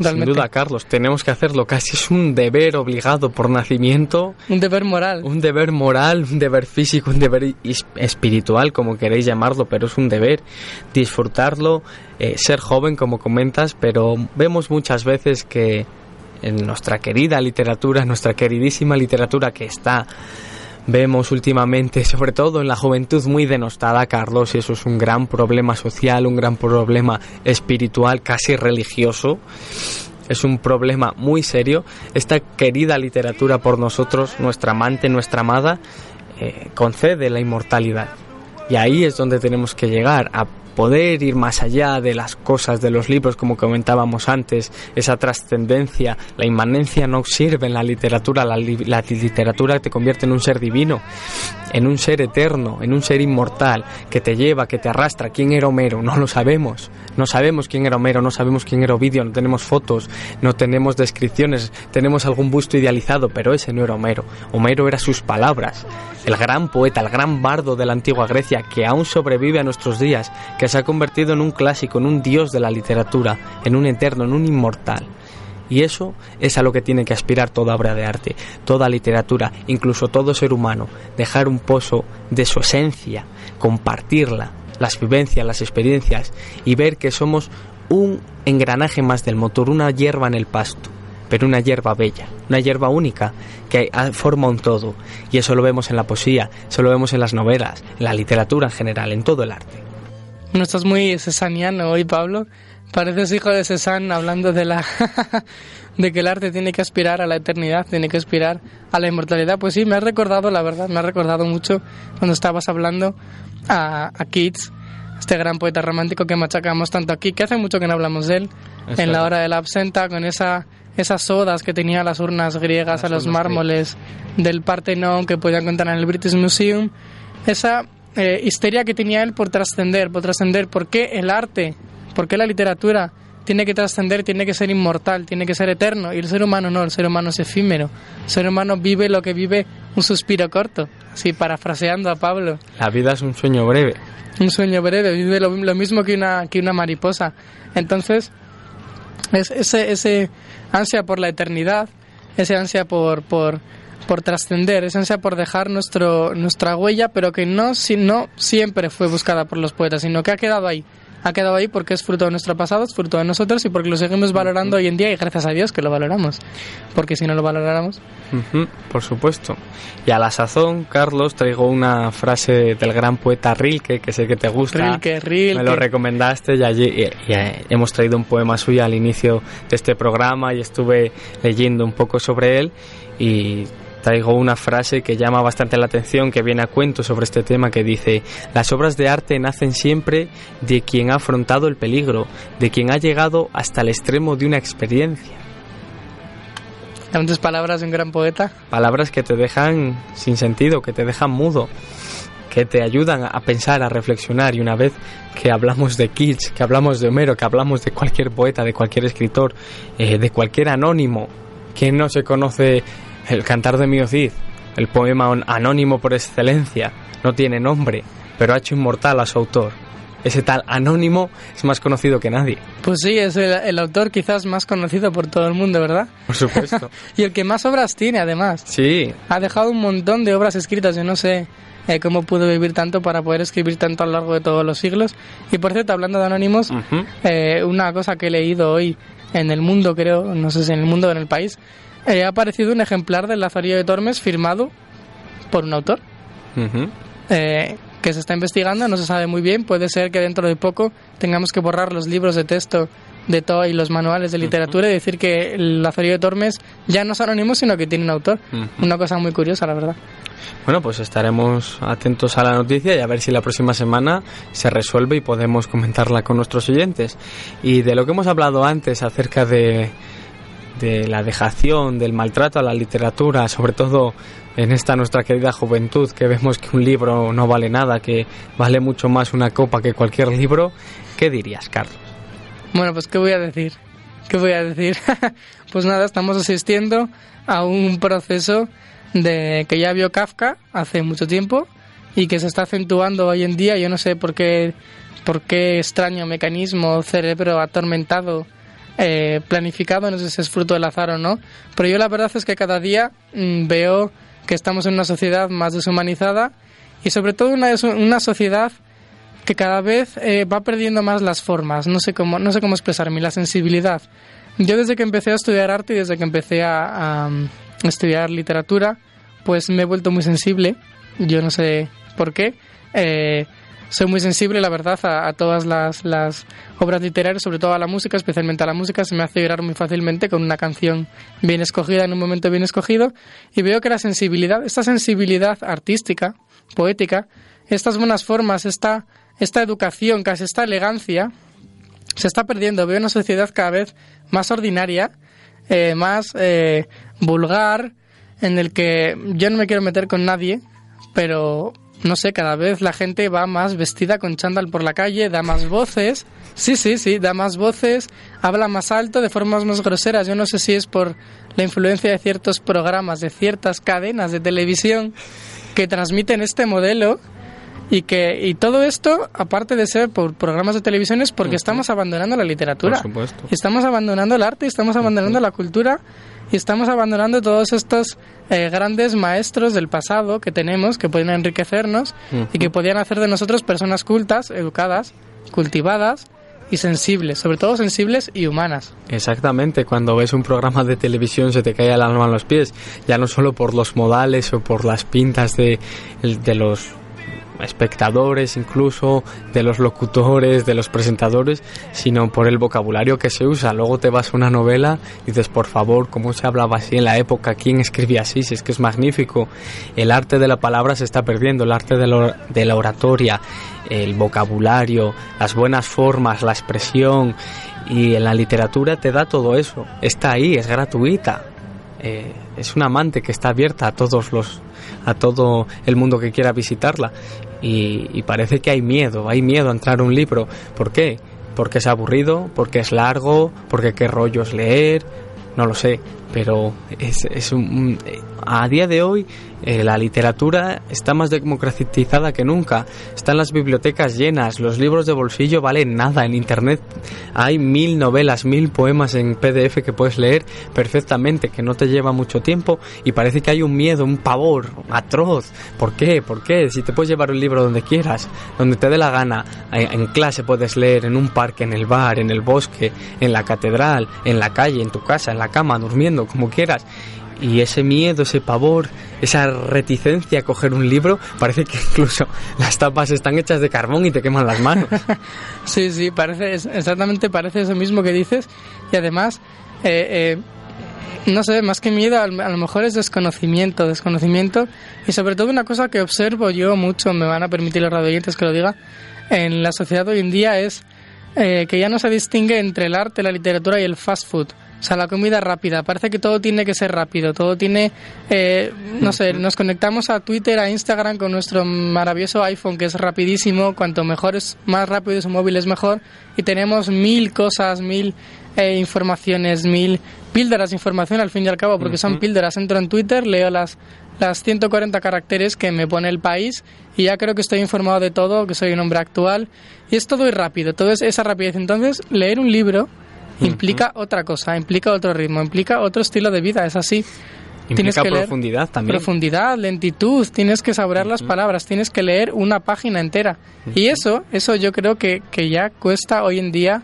Sin duda, Carlos, tenemos que hacerlo. Casi es un deber obligado por nacimiento. Un deber moral. Un deber moral, un deber físico, un deber espiritual, como queréis llamarlo, pero es un deber disfrutarlo, eh, ser joven, como comentas, pero vemos muchas veces que en nuestra querida literatura, nuestra queridísima literatura que está vemos últimamente, sobre todo en la juventud muy denostada, Carlos, y eso es un gran problema social, un gran problema espiritual, casi religioso. Es un problema muy serio. Esta querida literatura por nosotros, nuestra amante, nuestra amada, eh, concede la inmortalidad. Y ahí es donde tenemos que llegar, a poder ir más allá de las cosas de los libros, como comentábamos antes, esa trascendencia, la inmanencia no sirve en la literatura, la, literatura te convierte en un ser divino, en un ser eterno, en un ser inmortal, que te lleva, que te arrastra. ¿Quién era Homero? No lo sabemos, no sabemos quién era Homero, no sabemos quién era Ovidio, no tenemos fotos, no tenemos descripciones, tenemos algún busto idealizado, pero ese no era Homero. Homero era sus palabras, el gran poeta, el gran bardo de la antigua Grecia, que aún sobrevive a nuestros días, que se ha convertido en un clásico, en un dios de la literatura, en un eterno, en un inmortal. Y eso es a lo que tiene que aspirar toda obra de arte, toda literatura, incluso todo ser humano, dejar un pozo de su esencia, compartirla, las vivencias, las experiencias y ver que somos un engranaje más del motor, una hierba en el pasto, pero una hierba bella, una hierba única que forma un todo. Y eso lo vemos en la poesía, eso lo vemos en las novelas, en la literatura en general, en todo el arte. No estás muy cesaniano hoy, Pablo. Pareces hijo de Cézanne hablando de la de que el arte tiene que aspirar a la eternidad, tiene que aspirar a la inmortalidad. Pues sí, me has recordado, la verdad, me has recordado mucho cuando estabas hablando a, a Keats, este gran poeta romántico que machacamos tanto aquí, que hace mucho que no hablamos de él, en la hora de la absenta, con esa esas sodas que tenía las urnas griegas a los mármoles del Partenón que podían contar en el British Museum. Esa eh, histeria que tenía él por trascender, por trascender. ¿Por qué el arte? ¿Por qué la literatura? Tiene que trascender, tiene que ser inmortal, tiene que ser eterno. Y el ser humano no, el ser humano es efímero. El ser humano vive lo que vive un suspiro corto. Así, parafraseando a Pablo. La vida es un sueño breve. Un sueño breve, vive lo, mismo que una, que una mariposa. Entonces, es ese, ese ansia por la eternidad, ese ansia por, por, por trascender, esa ansia por dejar nuestro, nuestra huella, pero que no, si, no siempre fue buscada por los poetas, sino que ha quedado ahí. Ha quedado ahí porque es fruto de nuestro pasado, es fruto de nosotros y porque lo seguimos valorando hoy en día y gracias a Dios que lo valoramos. Porque si no lo valoráramos. por supuesto. Y a la sazón, Carlos, traigo una frase del gran poeta Rilke, que sé que te gusta. Rilke, Rilke. Me lo recomendaste y allí y, eh, hemos traído un poema suyo al inicio de este programa y estuve leyendo un poco sobre él y traigo una frase que llama bastante la atención, que viene a cuento sobre este tema, que dice, las obras de arte nacen siempre de quien ha afrontado el peligro, de quien ha llegado hasta el extremo de una experiencia. Tantas palabras de un gran poeta. Palabras que te dejan sin sentido, que te dejan mudo, que te ayudan a pensar, a reflexionar. Y una vez que hablamos de Keats, que hablamos de Homero, que hablamos de cualquier poeta, de cualquier escritor, eh, de cualquier anónimo, que no se conoce el cantar de Mio Cid, el poema anónimo por excelencia, no tiene nombre, pero ha hecho inmortal a su autor ese tal anónimo es más conocido que nadie. Pues sí, es el, autor quizás más conocido por todo el mundo, ¿verdad? Por supuesto. y el que más obras tiene, además. Sí. Ha dejado un montón de obras escritas, yo no sé eh, cómo pudo vivir tanto para poder escribir tanto a lo largo de todos los siglos. Y por cierto, hablando de anónimos, eh, una cosa que he leído hoy en el mundo, creo, no sé si en el mundo o en el país, eh, ha aparecido un ejemplar del Lazarillo de Tormes firmado por un autor que se está investigando, no se sabe muy bien, puede ser que dentro de poco tengamos que borrar los libros de texto de todo y los manuales de literatura y decir que el Lazarillo de Tormes ya no es anónimo, sino que tiene un autor. Una cosa muy curiosa, la verdad. Bueno, pues estaremos atentos a la noticia y a ver si la próxima semana se resuelve y podemos comentarla con nuestros oyentes. Y de lo que hemos hablado antes acerca de, de la dejación, del maltrato a la literatura, sobre todo en esta nuestra querida juventud que vemos que un libro no vale nada, que vale mucho más una copa que cualquier libro, ¿qué dirías, Carlos? Bueno, pues ¿qué voy a decir? ¿Qué voy a decir? pues nada, estamos asistiendo a un proceso de que ya vio Kafka hace mucho tiempo y que se está acentuando hoy en día. Yo no sé por qué, por qué extraño mecanismo, cerebro atormentado, eh, planificado, no sé si es fruto del azar o no, pero yo la verdad es que cada día mm, veo que estamos en una sociedad más deshumanizada y sobre todo una, una sociedad que cada vez eh, va perdiendo más las formas, no sé cómo, no sé cómo expresarme, la sensibilidad. Yo desde que empecé a estudiar arte y desde que empecé a, estudiar literatura, pues me he vuelto muy sensible, yo no sé por qué. Eh, soy muy sensible, la verdad, a, todas las, las, obras literarias, sobre todo a la música, especialmente a la música. Se me hace llorar muy fácilmente con una canción bien escogida en un momento bien escogido. Y veo que la sensibilidad, esta sensibilidad artística, poética, estas buenas formas, esta, esta educación, casi esta elegancia, se está perdiendo. Veo una sociedad cada vez más ordinaria, eh, más eh, vulgar, en el que yo no me quiero meter con nadie, pero no sé, cada vez la gente va más vestida con chándal por la calle, da más voces. Sí, sí, sí, da más voces, habla más alto, de formas más groseras. Yo no sé si es por la influencia de ciertos programas, de ciertas cadenas de televisión que transmiten este modelo y que y todo esto aparte de ser por programas de televisión es porque estamos abandonando la literatura por supuesto. estamos abandonando el arte estamos abandonando la cultura y estamos abandonando todos estos eh, grandes maestros del pasado que tenemos, que pueden enriquecernos y que podían hacer de nosotros personas cultas, educadas, cultivadas y sensibles, sobre todo sensibles y humanas. Exactamente, cuando ves un programa de televisión se te cae el alma a los pies, ya no solo por los modales o por las pintas de, de los espectadores incluso, de los locutores, de los presentadores, sino por el vocabulario que se usa. Luego te vas a una novela y dices, por favor, ¿cómo se hablaba así en la época? ¿Quién escribía así? Si es que es magnífico. El arte de la palabra se está perdiendo, el arte de, de la oratoria, el vocabulario, las buenas formas, la expresión. Y en la literatura te da todo eso. Está ahí, es gratuita. Eh, es un amante que está abierta a todos los a todo el mundo que quiera visitarla y, parece que hay miedo, hay miedo a entrar un libro. ¿Por qué? Porque es aburrido, porque es largo, porque qué rollo es leer, no lo sé, pero es, es un, a día de hoy eh, la literatura está más democratizada que nunca. Están las bibliotecas llenas, los libros de bolsillo valen nada. En internet hay mil novelas, mil poemas en PDF que puedes leer perfectamente, que no te lleva mucho tiempo y parece que hay un miedo, un pavor atroz. ¿Por qué? ¿Por qué? Si te puedes llevar un libro donde quieras, donde te dé la gana, en clase puedes leer, en un parque, en el bar, en el bosque, en la catedral, en la calle, en tu casa, en la cama, durmiendo, como quieras y ese miedo, ese pavor, esa reticencia a coger un libro, parece que incluso las tapas están hechas de carbón y te queman las manos. sí, sí, parece exactamente parece eso mismo que dices y además eh, eh, no sé, más que miedo, a lo mejor es desconocimiento, desconocimiento y sobre todo una cosa que observo yo mucho, me van a permitir los radioyentes que lo diga, en la sociedad hoy en día es eh, que ya no se distingue entre el arte, la literatura y el fast food. O sea, la comida rápida. Parece que todo tiene que ser rápido. Todo tiene. Eh, no sé, nos conectamos a Twitter, a Instagram con nuestro maravilloso iPhone que es rapidísimo. Cuanto mejor es, más rápido es un móvil es mejor. Y tenemos mil cosas, mil eh, informaciones, mil píldoras de información al fin y al cabo, porque son píldoras. Entro en Twitter, leo las, las 140 caracteres que me pone el país y ya creo que estoy informado de todo, que soy un hombre actual. Y es todo y rápido, todo es esa rapidez. Entonces, leer un libro implica otra cosa, implica otro ritmo, implica otro estilo de vida, es así. Implica tienes que profundidad también. Profundidad, lentitud, tienes que saborear las palabras, tienes que leer una página entera. Y eso, eso yo creo que, que ya cuesta hoy en día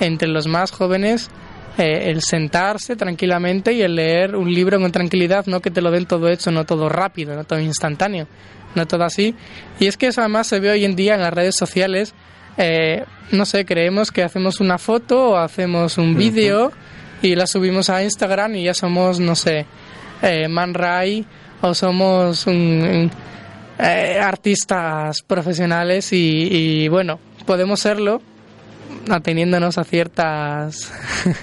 entre los más jóvenes eh, el sentarse tranquilamente y el leer un libro con tranquilidad, no que te lo den todo hecho, no todo rápido, no todo instantáneo, no todo así. Y es que eso además se ve hoy en día en las redes sociales eh, no sé, creemos que hacemos una foto o hacemos un vídeo y la subimos a Instagram y ya somos, no sé, eh, Man Ray o somos un, eh, artistas profesionales y, bueno, podemos serlo ateniéndonos a ciertas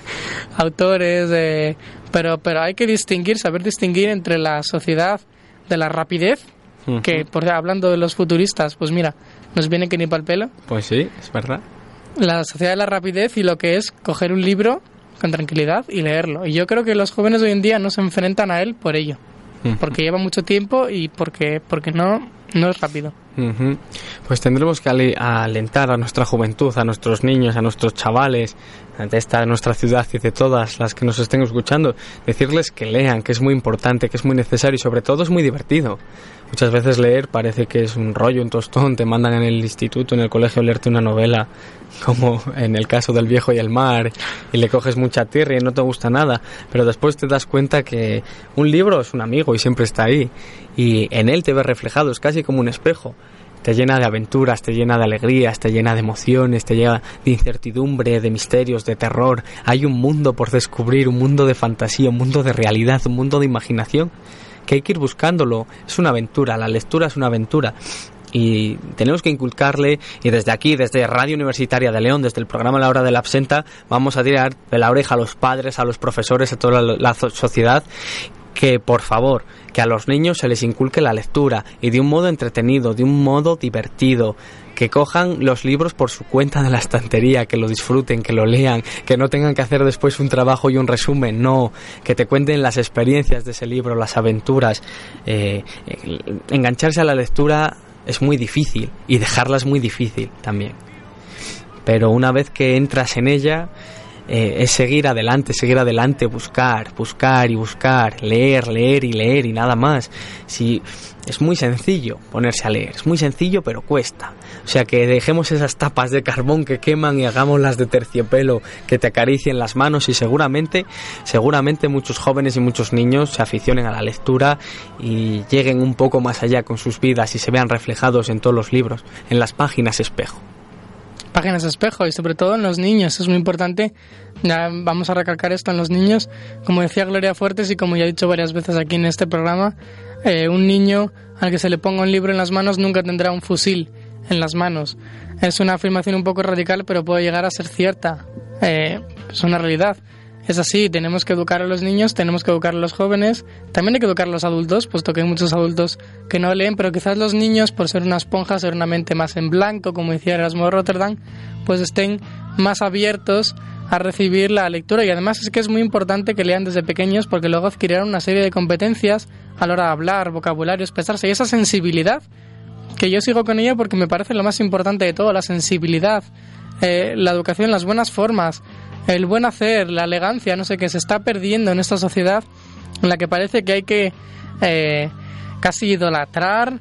autores, pero, pero hay que distinguir, saber distinguir entre la sociedad de la rapidez, que por hablando de los futuristas, pues mira, nos viene que ni para el pelo. Pues sí, es verdad. La sociedad de la rapidez y lo que es coger un libro con tranquilidad y leerlo. Y yo creo que los jóvenes hoy en día no se enfrentan a él por ello. Porque lleva mucho tiempo y porque, porque no, no es rápido. Pues tendremos que alentar a nuestra juventud, a nuestros niños, a nuestros chavales de esta nuestra ciudad y de todas las que nos estén escuchando, decirles que lean, que es muy importante, que es muy necesario y sobre todo es muy divertido. Muchas veces leer parece que es un rollo, un tostón, te mandan en el instituto, en el colegio a leerte una novela, como en el caso del viejo y el mar, y le coges mucha tierra y no te gusta nada, pero después te das cuenta que un libro es un amigo y siempre está ahí, y en él te ves reflejado, es casi como un espejo. Te llena de aventuras, te llena de alegrías, te llena de emociones, te llena de incertidumbre, de misterios, de terror. Hay un mundo por descubrir, un mundo de fantasía, un mundo de realidad, un mundo de imaginación que hay que ir buscándolo. Es una aventura, la lectura es una aventura y tenemos que inculcarle y desde aquí, desde Radio Universitaria de León, desde el programa La Hora de la Absenta, vamos a tirar de la oreja a los padres, a los profesores, a toda la sociedad que por favor, que a los niños se les inculque la lectura y de un modo entretenido, de un modo divertido, que cojan los libros por su cuenta de la estantería, que lo disfruten, que lo lean, que no tengan que hacer después un trabajo y un resumen, no, que te cuenten las experiencias de ese libro, las aventuras. Eh, engancharse a la lectura es muy difícil y dejarla es muy difícil también. Pero una vez que entras en ella, eh, es seguir adelante, seguir adelante, buscar, buscar y buscar, leer, leer y leer y nada más. Si es muy sencillo ponerse a leer, es muy sencillo pero cuesta. O sea que dejemos esas tapas de carbón que queman y hagámoslas de terciopelo que te acaricien las manos y seguramente, seguramente muchos jóvenes y muchos niños se aficionen a la lectura y lleguen un poco más allá con sus vidas y se vean reflejados en todos los libros, en las páginas espejo páginas de espejo y sobre todo en los niños. Es muy importante, ya vamos a recalcar esto en los niños. Como decía Gloria Fuertes y como ya he dicho varias veces aquí en este programa, eh, un niño al que se le ponga un libro en las manos nunca tendrá un fusil en las manos. Es una afirmación un poco radical, pero puede llegar a ser cierta. Eh, es una realidad. Es así, tenemos que educar a los niños, tenemos que educar a los jóvenes, también hay que educar a los adultos, puesto que hay muchos adultos que no leen, pero quizás los niños, por ser una esponja, ser una mente más en blanco, como decía Erasmo de Rotterdam, pues estén más abiertos a recibir la lectura. Y además es que es muy importante que lean desde pequeños porque luego adquirirán una serie de competencias a la hora de hablar, vocabulario, expresarse. Y esa sensibilidad que yo sigo con ella porque me parece lo más importante de todo, la sensibilidad, eh, la educación, las buenas formas, el buen hacer, la elegancia, no sé, qué se está perdiendo en esta sociedad en la que parece que hay que eh, casi idolatrar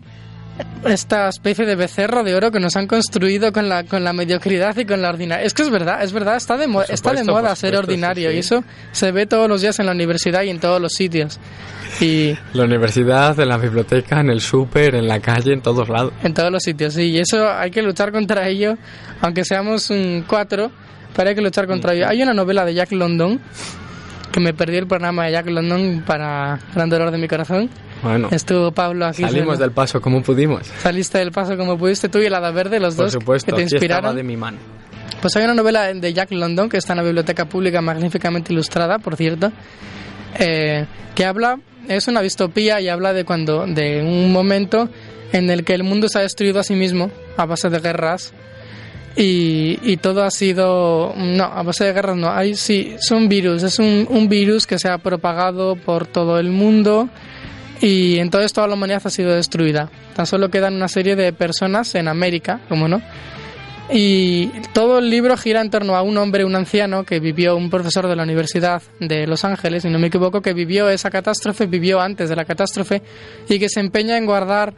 esta especie de becerro de oro que nos han construido con la, con la mediocridad y con la ordinaria. Es que es verdad, es verdad, está de, está de moda ser ordinario y eso se ve todos los días en la universidad y en todos los sitios. Y la universidad, en la biblioteca, en el súper, en la calle, en todos lados. En todos los sitios, sí, y eso hay que luchar contra ello, aunque seamos un cuatro hay que luchar contra ello. Hay una novela de Jack London que me perdí el programa de Jack London para gran dolor de mi corazón. Bueno, Estuvo Pablo aquí. salimos se- del paso como pudimos. Saliste del paso como pudiste tú y el Hada Verde, los Por dos supuesto, que te inspiraron. de mi mano. Pues hay una novela de Jack London que está en la biblioteca pública, magníficamente ilustrada, por cierto, eh, que habla, es una distopía y habla de cuando, de un momento en el que el mundo se ha destruido a sí mismo a base de guerras y, todo ha sido, no, a base de guerras no, hay sí, son virus, es un, un virus que se ha propagado por todo el mundo y entonces toda la humanidad ha sido destruida. Tan solo quedan una serie de personas en América, como no, y todo el libro gira en torno a un hombre, un anciano, que vivió, un profesor de la Universidad de Los Ángeles, si no me equivoco, que vivió esa catástrofe, vivió antes de la catástrofe, y que se empeña en guardar,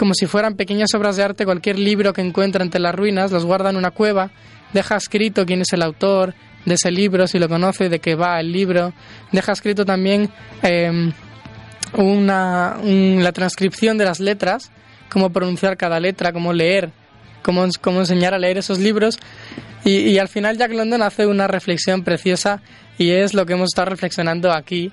como si fueran pequeñas obras de arte, cualquier libro que encuentra entre las ruinas, los guarda en una cueva, deja escrito quién es el autor de ese libro, si lo conoce, de qué va el libro, deja escrito también eh, una, un- la transcripción de las letras, cómo pronunciar cada letra, cómo leer cómo, cómo enseñar a leer esos libros. Y, y al final Jack London hace una reflexión preciosa y es lo que hemos estado reflexionando aquí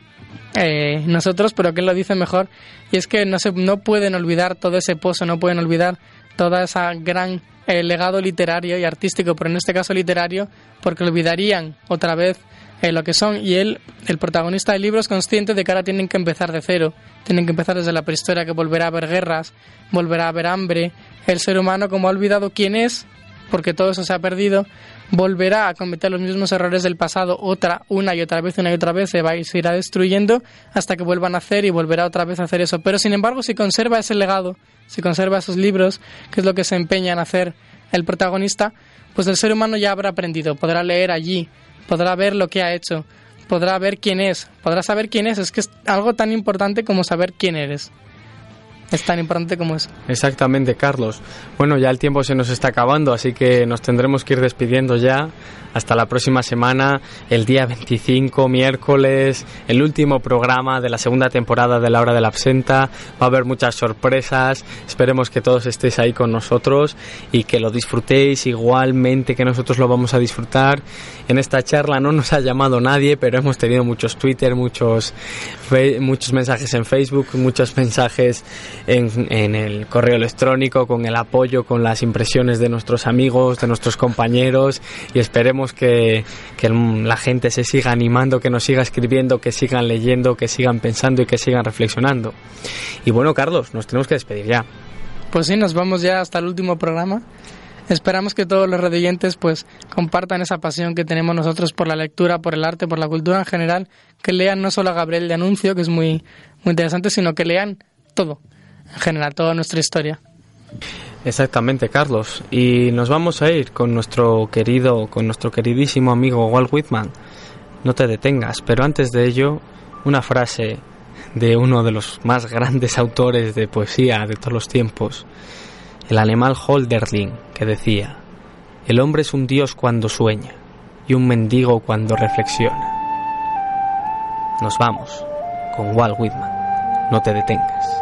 eh, nosotros, pero que él lo dice mejor. Y es que no, se, no pueden olvidar todo ese pozo, no pueden olvidar toda esa gran eh, legado literario y artístico, pero en este caso literario, porque olvidarían otra vez eh, lo que son. Y él, el protagonista del libro, es consciente de que ahora tienen que empezar de cero. Tienen que empezar desde la prehistoria, que volverá a haber guerras, volverá a haber hambre. El ser humano, como ha olvidado quién es, porque todo eso se ha perdido, volverá a cometer los mismos errores del pasado otra, una y otra vez, una y otra vez, se va y se irá destruyendo hasta que vuelvan a hacer y volverá otra vez a hacer eso. Pero sin embargo, si conserva ese legado, si conserva esos libros, que es lo que se empeña en hacer el protagonista, pues el ser humano ya habrá aprendido, podrá leer allí, podrá ver lo que ha hecho, podrá ver quién es, podrá saber quién es. Es que es algo tan importante como saber quién eres. Es tan importante como eso. Exactamente, Carlos. Bueno, ya el tiempo se nos está acabando, así que nos tendremos que ir despidiendo ya. Hasta la próxima semana, el día 25, miércoles, el último programa de la segunda temporada de La Hora de la Absenta. Va a haber muchas sorpresas. Esperemos que todos estéis ahí con nosotros y que lo disfrutéis igualmente que nosotros lo vamos a disfrutar. En esta charla no nos ha llamado nadie, pero hemos tenido muchos Twitter, muchos, muchos mensajes en Facebook, muchos mensajes en, en el correo electrónico, con el apoyo, con las impresiones de nuestros amigos, de nuestros compañeros y esperemos que, la gente se siga animando, que nos siga escribiendo, que sigan leyendo, que sigan pensando y que sigan reflexionando. Y bueno, Carlos, nos tenemos que despedir ya. Pues sí, nos vamos ya hasta el último programa. Esperamos que todos los redoyentes pues compartan esa pasión que tenemos nosotros por la lectura, por el arte, por la cultura en general, que lean no solo a Gabriel de Anuncio, que es muy, muy interesante, sino que lean todo, en general, toda nuestra historia. Exactamente, Carlos. Y nos vamos a ir con nuestro querido, con nuestro queridísimo amigo Walt Whitman. No te detengas, pero antes de ello, una frase de uno de los más grandes autores de poesía de todos los tiempos, el animal Holderlin, que decía: El hombre es un dios cuando sueña y un mendigo cuando reflexiona. Nos vamos con Walt Whitman. No te detengas.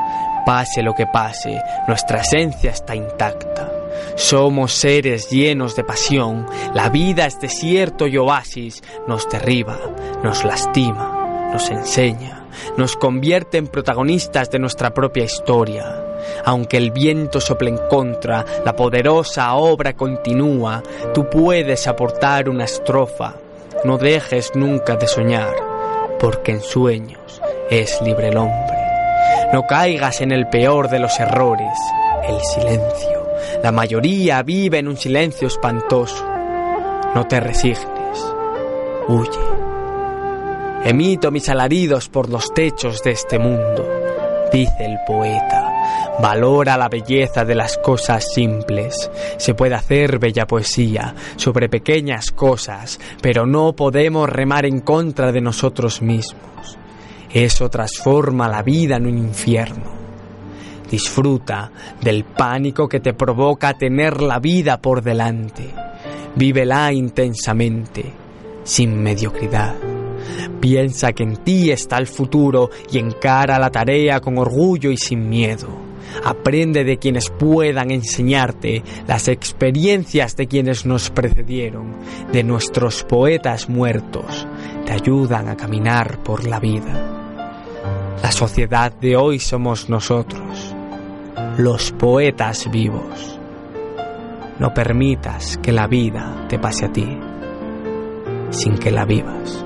Pase lo que pase, nuestra esencia está intacta. Somos seres llenos de pasión, la vida es desierto y oasis, nos derriba, nos lastima, nos enseña, nos convierte en protagonistas de nuestra propia historia. Aunque el viento sople en contra, la poderosa obra continúa, tú puedes aportar una estrofa. No dejes nunca de soñar, porque en sueños es libre el hombre. No caigas en el peor de los errores, el silencio. La mayoría vive en un silencio espantoso. No te resignes. Huye. Emito mis alaridos por los techos de este mundo, dice el poeta. Valora la belleza de las cosas simples. Se puede hacer bella poesía sobre pequeñas cosas, pero no podemos remar en contra de nosotros mismos. Eso transforma la vida en un infierno. Disfruta del pánico que te provoca tener la vida por delante. Vívela intensamente, sin mediocridad. Piensa que en ti está el futuro y encara la tarea con orgullo y sin miedo. Aprende de quienes puedan enseñarte las experiencias de quienes nos precedieron, de nuestros poetas muertos. Te ayudan a caminar por la vida. La sociedad de hoy somos nosotros, los poetas vivos. No permitas que la vida te pase a ti sin que la vivas.